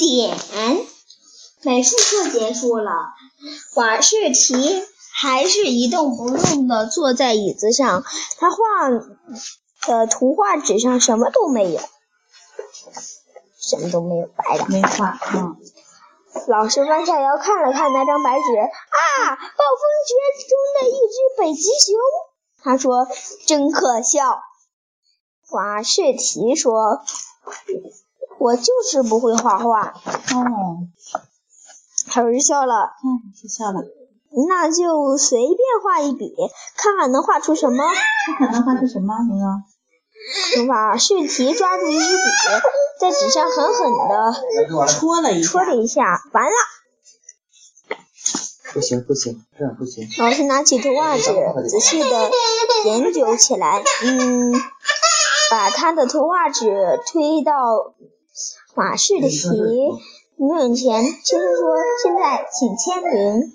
点。美术课结束了，瓦士奇还是一动不动的坐在椅子上，他画的图画纸上什么都没有，什么都没有，白的。没画，嗯。老师弯下腰看了看那张白纸，啊，暴风雪中的一只北极熊。他说：“真可笑。”瓦士奇说：“我就是不会画画。”哦，老师笑了。嗯，是笑了。那就随便画一笔，看看能画出什么。看看能画出什么，牛牛？瓦士提抓住一支笔，在纸上狠狠的戳了一戳了一下，完了。不行不行，这样不行。老师拿起图画纸，仔细的研究起来。嗯，把他的图画纸推到瓦士提面前，轻声说：“现在请签名。”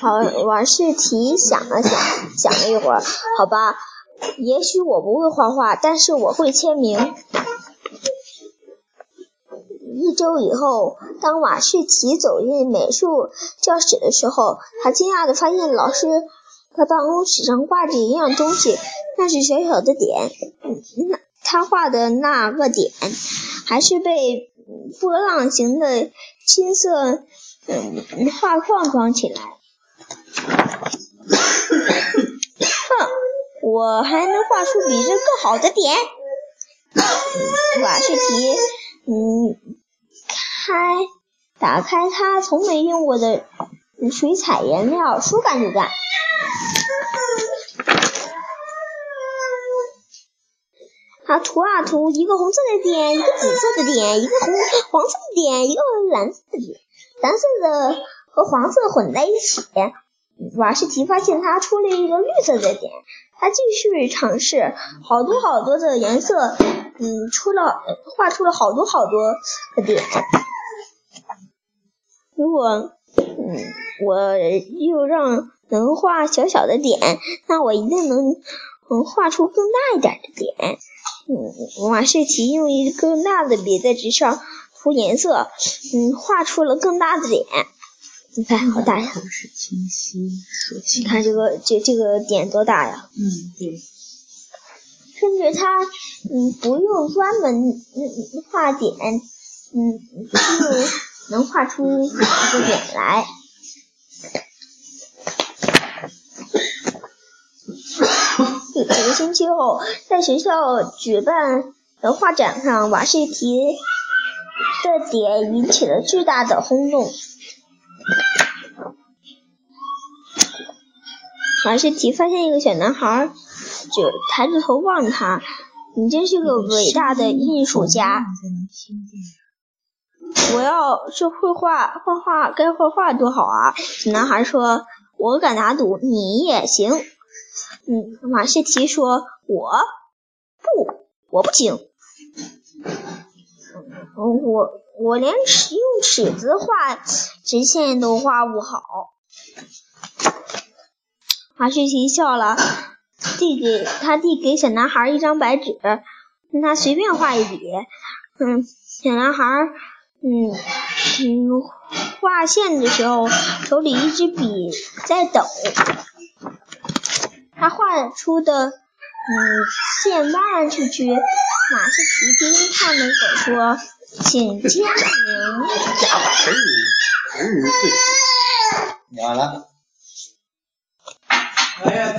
好，瓦士提想了想，想了一会儿，好吧，也许我不会画画，但是我会签名。一周以后，当瓦士奇走进美术教室的时候，他惊讶地发现老师他办公室上挂着一样东西，那是小小的点。那他画的那个点，还是被波浪形的青色嗯画框装起来。哼，我还能画出比这更好的点。瓦士提，嗯。开，打开他从没用过的水彩颜料，说干就干。他涂啊涂，一个红色的点，一个紫色的点，一个红黄色的点，一个蓝色的点，蓝色的和黄色混在一起。瓦士奇发现他出了一个绿色的点，他继续尝试，好多好多的颜色，嗯，出了画出了好多好多的点。如果，嗯，我又让能画小小的点，那我一定能，能，画出更大一点的点。嗯，瓦士奇用一更大的笔在纸上涂颜色，嗯，画出了更大的点。你看好大呀！是清晰。你看这个这这个点多大呀？嗯，对。甚至他，嗯，不用专门嗯画点，嗯，就。能画出一个点来。几个星期后，在学校举办的画展上，瓦西提的点引起了巨大的轰动。瓦士提发现一个小男孩，就抬着头望他：“你真是个伟大的艺术家。”我要是会画画画，该画画多好啊！小男孩说：“我敢打赌，你也行。”嗯，马士奇说：“我不，我不行。我我连尺用尺子画直线都画不好。”马士奇笑了，递给他递给小男孩一张白纸，让他随便画一笔。嗯，小男孩。嗯嗯，画线的时候手里一支笔在抖，他画出的嗯线弯弯曲曲。马戏奇听看了会说：“请加名。”完了。哎呀，